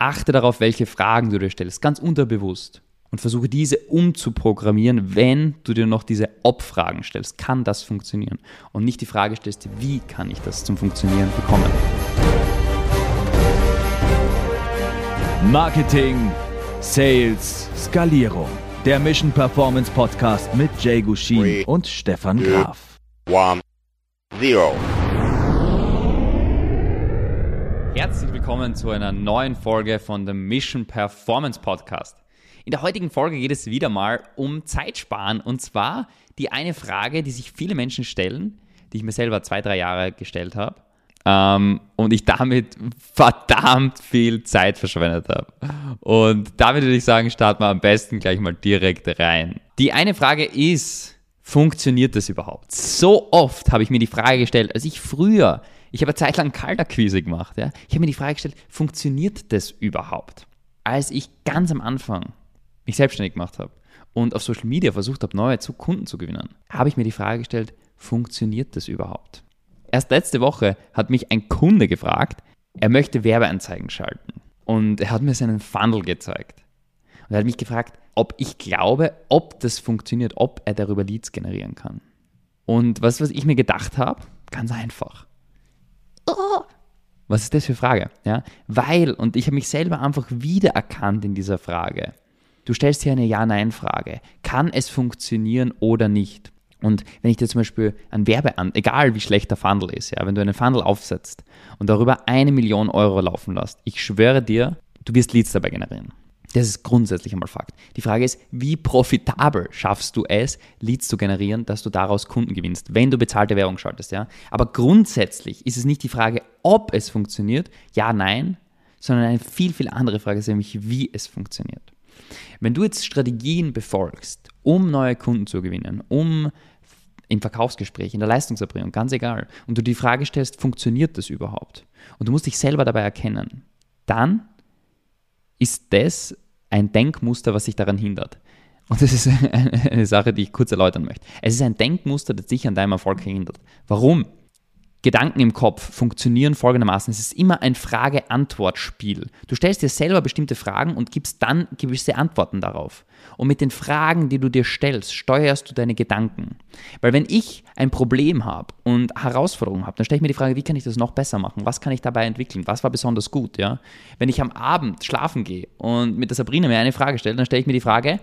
Achte darauf, welche Fragen du dir stellst, ganz unterbewusst. Und versuche diese umzuprogrammieren, wenn du dir noch diese Ob-Fragen stellst. Kann das funktionieren? Und nicht die Frage stellst, wie kann ich das zum Funktionieren bekommen? Marketing, Sales, Skalierung. Der Mission Performance Podcast mit Jay Gushin Three, und Stefan Graf. one, zero. Herzlich willkommen zu einer neuen Folge von dem Mission Performance Podcast. In der heutigen Folge geht es wieder mal um Zeitsparen und zwar die eine Frage, die sich viele Menschen stellen, die ich mir selber zwei, drei Jahre gestellt habe ähm, und ich damit verdammt viel Zeit verschwendet habe. Und damit würde ich sagen, starten wir am besten gleich mal direkt rein. Die eine Frage ist, funktioniert das überhaupt? So oft habe ich mir die Frage gestellt, als ich früher ich habe eine Zeit lang Kalterquise gemacht. Ja? Ich habe mir die Frage gestellt, funktioniert das überhaupt? Als ich ganz am Anfang mich selbstständig gemacht habe und auf Social Media versucht habe, neue Kunden zu gewinnen, habe ich mir die Frage gestellt, funktioniert das überhaupt? Erst letzte Woche hat mich ein Kunde gefragt, er möchte Werbeanzeigen schalten. Und er hat mir seinen Funnel gezeigt. Und er hat mich gefragt, ob ich glaube, ob das funktioniert, ob er darüber Leads generieren kann. Und was, was ich mir gedacht habe, ganz einfach was ist das für eine Frage? Ja? Weil, und ich habe mich selber einfach wiedererkannt in dieser Frage. Du stellst hier eine Ja-Nein-Frage. Kann es funktionieren oder nicht? Und wenn ich dir zum Beispiel ein Werbe an, egal wie schlecht der Funnel ist, ja, wenn du einen Funnel aufsetzt und darüber eine Million Euro laufen lässt, ich schwöre dir, du wirst Leads dabei generieren. Das ist grundsätzlich einmal Fakt. Die Frage ist, wie profitabel schaffst du es, Leads zu generieren, dass du daraus Kunden gewinnst, wenn du bezahlte Werbung schaltest, ja? Aber grundsätzlich ist es nicht die Frage, ob es funktioniert, ja, nein, sondern eine viel, viel andere Frage ist nämlich, wie es funktioniert. Wenn du jetzt Strategien befolgst, um neue Kunden zu gewinnen, um im Verkaufsgespräch, in der Leistungserbringung, ganz egal, und du die Frage stellst, funktioniert das überhaupt? Und du musst dich selber dabei erkennen, dann ist das ein Denkmuster, was sich daran hindert. Und das ist eine Sache, die ich kurz erläutern möchte. Es ist ein Denkmuster, das dich an deinem Erfolg hindert. Warum? Gedanken im Kopf funktionieren folgendermaßen. Es ist immer ein Frage-Antwort-Spiel. Du stellst dir selber bestimmte Fragen und gibst dann gewisse Antworten darauf. Und mit den Fragen, die du dir stellst, steuerst du deine Gedanken. Weil wenn ich ein Problem habe und Herausforderungen habe, dann stelle ich mir die Frage, wie kann ich das noch besser machen? Was kann ich dabei entwickeln? Was war besonders gut? Ja? Wenn ich am Abend schlafen gehe und mit der Sabrina mir eine Frage stelle, dann stelle ich mir die Frage,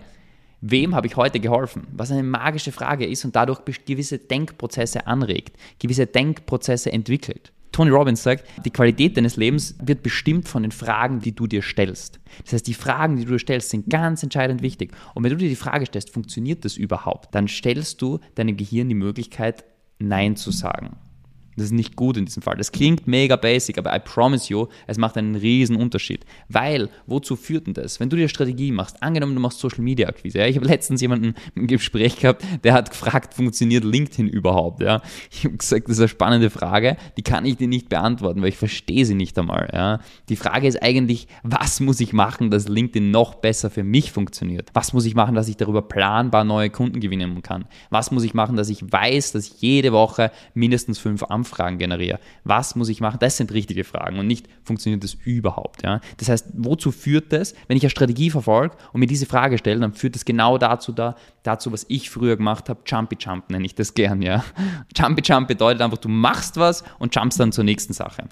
wem habe ich heute geholfen? Was eine magische Frage ist und dadurch gewisse Denkprozesse anregt, gewisse Denkprozesse entwickelt. Tony Robbins sagt, die Qualität deines Lebens wird bestimmt von den Fragen, die du dir stellst. Das heißt, die Fragen, die du dir stellst, sind ganz entscheidend wichtig. Und wenn du dir die Frage stellst, funktioniert das überhaupt, dann stellst du deinem Gehirn die Möglichkeit, Nein zu sagen. Das ist nicht gut in diesem Fall. Das klingt mega basic, aber I promise you, es macht einen riesen Unterschied. Weil, wozu führt denn das? Wenn du dir Strategie machst, angenommen, du machst Social Media Akquise. Ja? Ich habe letztens jemanden im Gespräch gehabt, der hat gefragt, funktioniert LinkedIn überhaupt? Ja? Ich habe gesagt, das ist eine spannende Frage, die kann ich dir nicht beantworten, weil ich verstehe sie nicht einmal. Ja? Die Frage ist eigentlich, was muss ich machen, dass LinkedIn noch besser für mich funktioniert? Was muss ich machen, dass ich darüber planbar neue Kunden gewinnen kann? Was muss ich machen, dass ich weiß, dass ich jede Woche mindestens fünf Anfragen Anfragen generiere. Was muss ich machen? Das sind richtige Fragen und nicht, funktioniert das überhaupt? Ja? Das heißt, wozu führt das? Wenn ich eine Strategie verfolge und mir diese Frage stelle, dann führt das genau dazu, da, dazu was ich früher gemacht habe. Jumpy Jump nenne ich das gern. Ja? Jumpy Jump bedeutet einfach, du machst was und jumpst dann zur nächsten Sache.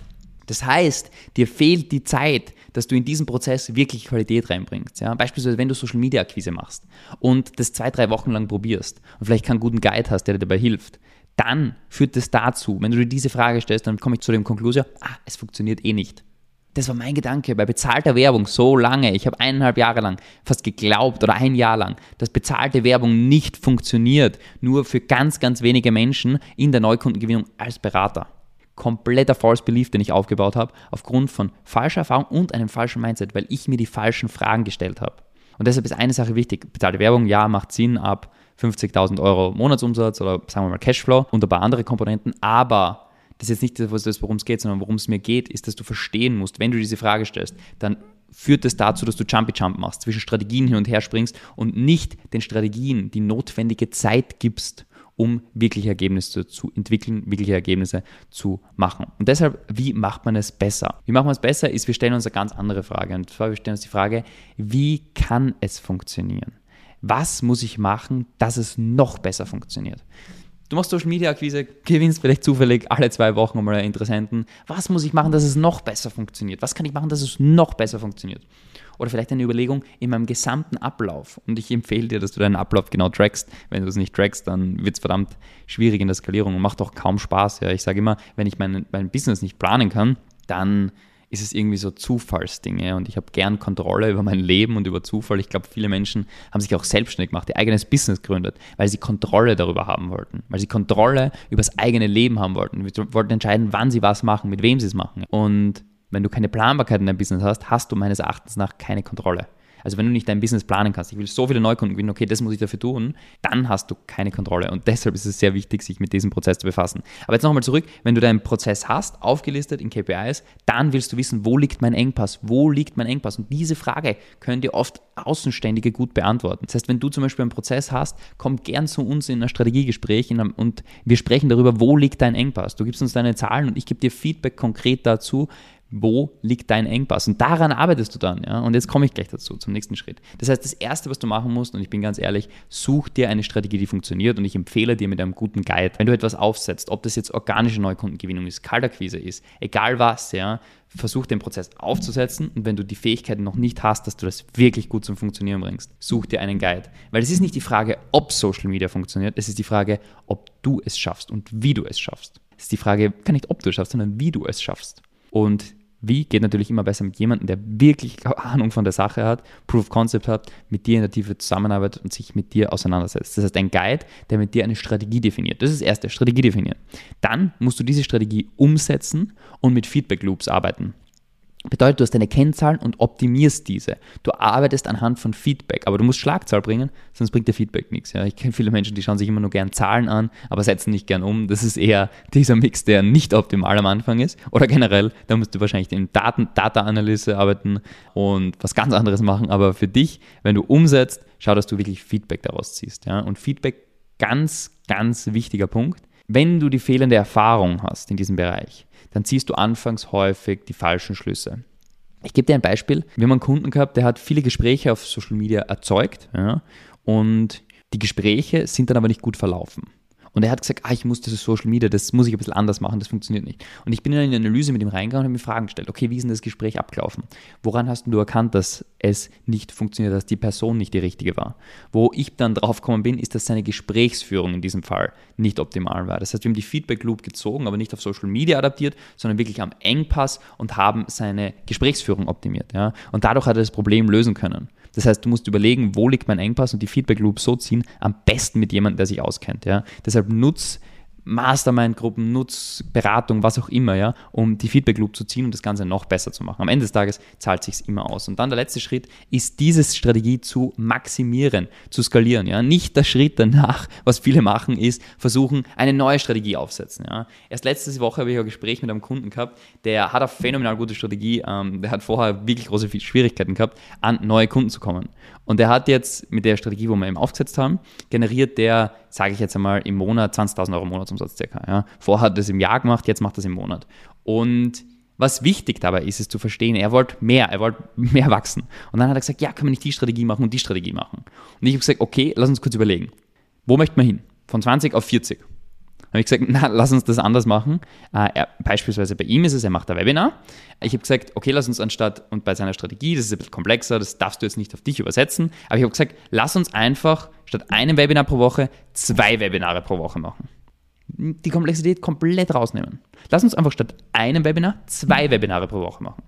Das heißt, dir fehlt die Zeit, dass du in diesen Prozess wirklich Qualität reinbringst. Ja? Beispielsweise, wenn du Social Media Akquise machst und das zwei, drei Wochen lang probierst und vielleicht keinen guten Guide hast, der dir dabei hilft, dann führt es dazu, wenn du dir diese Frage stellst, dann komme ich zu dem Konklusion, ah, es funktioniert eh nicht. Das war mein Gedanke bei bezahlter Werbung so lange. Ich habe eineinhalb Jahre lang fast geglaubt oder ein Jahr lang, dass bezahlte Werbung nicht funktioniert. Nur für ganz, ganz wenige Menschen in der Neukundengewinnung als Berater. Kompletter False Belief, den ich aufgebaut habe, aufgrund von falscher Erfahrung und einem falschen Mindset, weil ich mir die falschen Fragen gestellt habe. Und deshalb ist eine Sache wichtig. Bezahlte Werbung, ja, macht Sinn ab 50.000 Euro Monatsumsatz oder sagen wir mal Cashflow und ein paar andere Komponenten. Aber das ist jetzt nicht das, worum es geht, sondern worum es mir geht, ist, dass du verstehen musst, wenn du diese Frage stellst, dann führt es dazu, dass du Jumpy Jump machst, zwischen Strategien hin und her springst und nicht den Strategien die notwendige Zeit gibst, um wirkliche Ergebnisse zu entwickeln, wirkliche Ergebnisse zu machen. Und deshalb, wie macht man es besser? Wie macht man es besser, ist, wir stellen uns eine ganz andere Frage. Und zwar, wir stellen uns die Frage, wie kann es funktionieren? Was muss ich machen, dass es noch besser funktioniert? Du machst Social Media Akquise, gewinnst vielleicht zufällig alle zwei Wochen mal einen Interessenten. Was muss ich machen, dass es noch besser funktioniert? Was kann ich machen, dass es noch besser funktioniert? Oder vielleicht eine Überlegung in meinem gesamten Ablauf. Und ich empfehle dir, dass du deinen Ablauf genau trackst. Wenn du es nicht trackst, dann wird es verdammt schwierig in der Skalierung und macht auch kaum Spaß. Ja. Ich sage immer, wenn ich mein, mein Business nicht planen kann, dann ist es irgendwie so Zufallsdinge und ich habe gern Kontrolle über mein Leben und über Zufall. Ich glaube, viele Menschen haben sich auch selbstständig gemacht, ihr eigenes Business gegründet, weil sie Kontrolle darüber haben wollten, weil sie Kontrolle über das eigene Leben haben wollten. Sie wollten entscheiden, wann sie was machen, mit wem sie es machen. Und wenn du keine Planbarkeit in deinem Business hast, hast du meines Erachtens nach keine Kontrolle. Also wenn du nicht dein Business planen kannst, ich will so viele Neukunden gewinnen, okay, das muss ich dafür tun, dann hast du keine Kontrolle. Und deshalb ist es sehr wichtig, sich mit diesem Prozess zu befassen. Aber jetzt nochmal zurück, wenn du deinen Prozess hast, aufgelistet in KPIs, dann willst du wissen, wo liegt mein Engpass? Wo liegt mein Engpass? Und diese Frage können dir oft Außenständige gut beantworten. Das heißt, wenn du zum Beispiel einen Prozess hast, komm gern zu uns in ein Strategiegespräch in einem, und wir sprechen darüber, wo liegt dein Engpass. Du gibst uns deine Zahlen und ich gebe dir Feedback konkret dazu, wo liegt dein Engpass? Und daran arbeitest du dann. Ja? Und jetzt komme ich gleich dazu, zum nächsten Schritt. Das heißt, das Erste, was du machen musst, und ich bin ganz ehrlich, such dir eine Strategie, die funktioniert und ich empfehle dir mit einem guten Guide, wenn du etwas aufsetzt, ob das jetzt organische Neukundengewinnung ist, Kaltakquise ist, egal was, ja, versuch den Prozess aufzusetzen und wenn du die Fähigkeiten noch nicht hast, dass du das wirklich gut zum Funktionieren bringst, such dir einen Guide. Weil es ist nicht die Frage, ob Social Media funktioniert, es ist die Frage, ob du es schaffst und wie du es schaffst. Es ist die Frage, gar nicht ob du es schaffst, sondern wie du es schaffst. Und wie geht natürlich immer besser mit jemandem, der wirklich Ahnung von der Sache hat, Proof of Concept hat, mit dir in der Tiefe zusammenarbeitet und sich mit dir auseinandersetzt. Das heißt, ein Guide, der mit dir eine Strategie definiert. Das ist das erste, Strategie definieren. Dann musst du diese Strategie umsetzen und mit Feedback Loops arbeiten. Bedeutet, du hast deine Kennzahlen und optimierst diese. Du arbeitest anhand von Feedback, aber du musst Schlagzahl bringen, sonst bringt der Feedback nichts. Ja. Ich kenne viele Menschen, die schauen sich immer nur gern Zahlen an, aber setzen nicht gern um. Das ist eher dieser Mix, der nicht optimal am Anfang ist. Oder generell, da musst du wahrscheinlich in Daten, Data-Analyse arbeiten und was ganz anderes machen. Aber für dich, wenn du umsetzt, schau, dass du wirklich Feedback daraus ziehst. Ja. Und Feedback, ganz, ganz wichtiger Punkt. Wenn du die fehlende Erfahrung hast in diesem Bereich, dann ziehst du anfangs häufig die falschen Schlüsse. Ich gebe dir ein Beispiel. Wir haben einen Kunden gehabt, der hat viele Gespräche auf Social Media erzeugt ja, und die Gespräche sind dann aber nicht gut verlaufen. Und er hat gesagt, ah, ich muss das Social Media, das muss ich ein bisschen anders machen, das funktioniert nicht. Und ich bin dann in die Analyse mit ihm reingegangen und habe mir Fragen gestellt. Okay, wie ist denn das Gespräch abgelaufen? Woran hast du erkannt, dass es nicht funktioniert, dass die Person nicht die richtige war? Wo ich dann drauf gekommen bin, ist, dass seine Gesprächsführung in diesem Fall nicht optimal war. Das heißt, wir haben die Feedback Loop gezogen, aber nicht auf Social Media adaptiert, sondern wirklich am Engpass und haben seine Gesprächsführung optimiert. Ja? Und dadurch hat er das Problem lösen können. Das heißt, du musst überlegen, wo liegt mein Engpass und die Feedback Loop so ziehen, am besten mit jemandem, der sich auskennt. Ja? Deshalb nutz Mastermind-Gruppen, Nutzberatung, was auch immer, ja, um die Feedback Loop zu ziehen und das Ganze noch besser zu machen. Am Ende des Tages zahlt sich immer aus. Und dann der letzte Schritt ist, diese Strategie zu maximieren, zu skalieren, ja. Nicht der Schritt danach, was viele machen, ist versuchen, eine neue Strategie aufsetzen, ja. Erst letzte Woche habe ich ein Gespräch mit einem Kunden gehabt, der hat eine phänomenal gute Strategie, ähm, der hat vorher wirklich große Schwierigkeiten gehabt, an neue Kunden zu kommen. Und der hat jetzt mit der Strategie, wo wir eben aufgesetzt haben, generiert der, sage ich jetzt einmal, im Monat 20.000 Euro Monatsumsatz circa. Ja. Vorher hat er das im Jahr gemacht, jetzt macht er es im Monat. Und was wichtig dabei ist, ist zu verstehen, er wollte mehr, er wollte mehr wachsen. Und dann hat er gesagt, ja, können wir nicht die Strategie machen und die Strategie machen. Und ich habe gesagt, okay, lass uns kurz überlegen. Wo möchten wir hin? Von 20 auf 40 habe ich gesagt, na, lass uns das anders machen. Äh, er, beispielsweise bei ihm ist es, er macht ein Webinar. Ich habe gesagt, okay, lass uns anstatt, und bei seiner Strategie, das ist ein bisschen komplexer, das darfst du jetzt nicht auf dich übersetzen, aber ich habe gesagt, lass uns einfach statt einem Webinar pro Woche zwei Webinare pro Woche machen. Die Komplexität komplett rausnehmen. Lass uns einfach statt einem Webinar zwei Webinare pro Woche machen.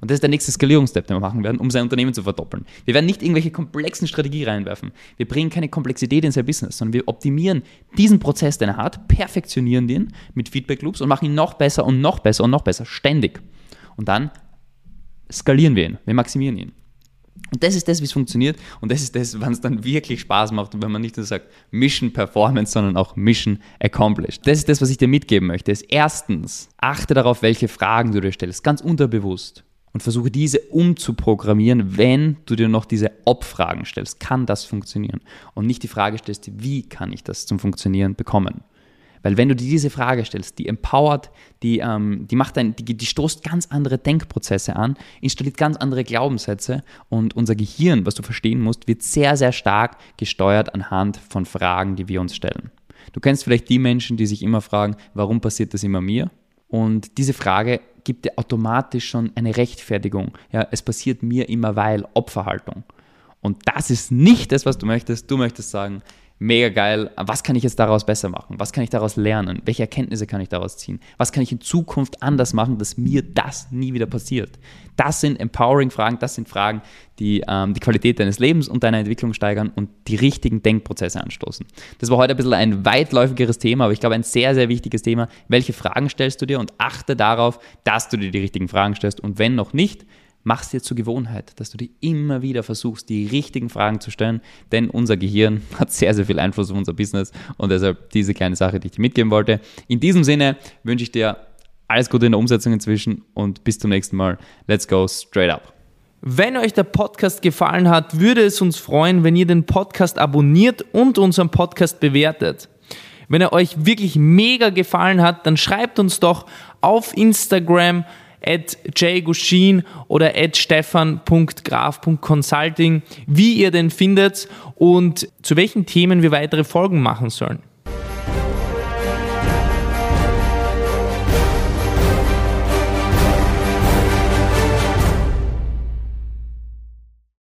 Und das ist der nächste Skalierungsstep, den wir machen werden, um sein Unternehmen zu verdoppeln. Wir werden nicht irgendwelche komplexen Strategien reinwerfen. Wir bringen keine Komplexität in sein Business, sondern wir optimieren diesen Prozess, den er hat, perfektionieren den mit Feedback Loops und machen ihn noch besser und noch besser und noch besser, ständig. Und dann skalieren wir ihn, wir maximieren ihn. Und das ist das, wie es funktioniert. Und das ist das, wann es dann wirklich Spaß macht und wenn man nicht nur sagt Mission Performance, sondern auch Mission Accomplished. Das ist das, was ich dir mitgeben möchte. Ist erstens, achte darauf, welche Fragen du dir stellst, ganz unterbewusst. und versuche diese umzuprogrammieren, wenn du dir noch diese Ob-Fragen stellst. Kann das funktionieren? Und nicht die Frage stellst, wie kann ich das zum Funktionieren bekommen? Weil wenn du dir diese Frage stellst, die empowert, die, ähm, die macht ein, die, die stoßt ganz andere Denkprozesse an, installiert ganz andere Glaubenssätze und unser Gehirn, was du verstehen musst, wird sehr, sehr stark gesteuert anhand von Fragen, die wir uns stellen. Du kennst vielleicht die Menschen, die sich immer fragen, warum passiert das immer mir? Und diese Frage gibt dir automatisch schon eine Rechtfertigung. Ja, es passiert mir immer weil Opferhaltung. Und das ist nicht das, was du möchtest. Du möchtest sagen, mega geil, was kann ich jetzt daraus besser machen? Was kann ich daraus lernen? Welche Erkenntnisse kann ich daraus ziehen? Was kann ich in Zukunft anders machen, dass mir das nie wieder passiert? Das sind empowering Fragen, das sind Fragen, die ähm, die Qualität deines Lebens und deiner Entwicklung steigern und die richtigen Denkprozesse anstoßen. Das war heute ein bisschen ein weitläufigeres Thema, aber ich glaube ein sehr, sehr wichtiges Thema. Welche Fragen stellst du dir und achte darauf, dass du dir die richtigen Fragen stellst und wenn noch nicht, mach es dir zur Gewohnheit, dass du dir immer wieder versuchst, die richtigen Fragen zu stellen, denn unser Gehirn hat sehr, sehr viel Einfluss auf unser Business und deshalb diese kleine Sache, die ich dir mitgeben wollte. In diesem Sinne wünsche ich dir alles Gute in der Umsetzung inzwischen und bis zum nächsten Mal. Let's go straight up. Wenn euch der Podcast gefallen hat, würde es uns freuen, wenn ihr den Podcast abonniert und unseren Podcast bewertet. Wenn er euch wirklich mega gefallen hat, dann schreibt uns doch auf Instagram, at jgushin oder at stefan.graf.consulting, wie ihr den findet und zu welchen Themen wir weitere Folgen machen sollen.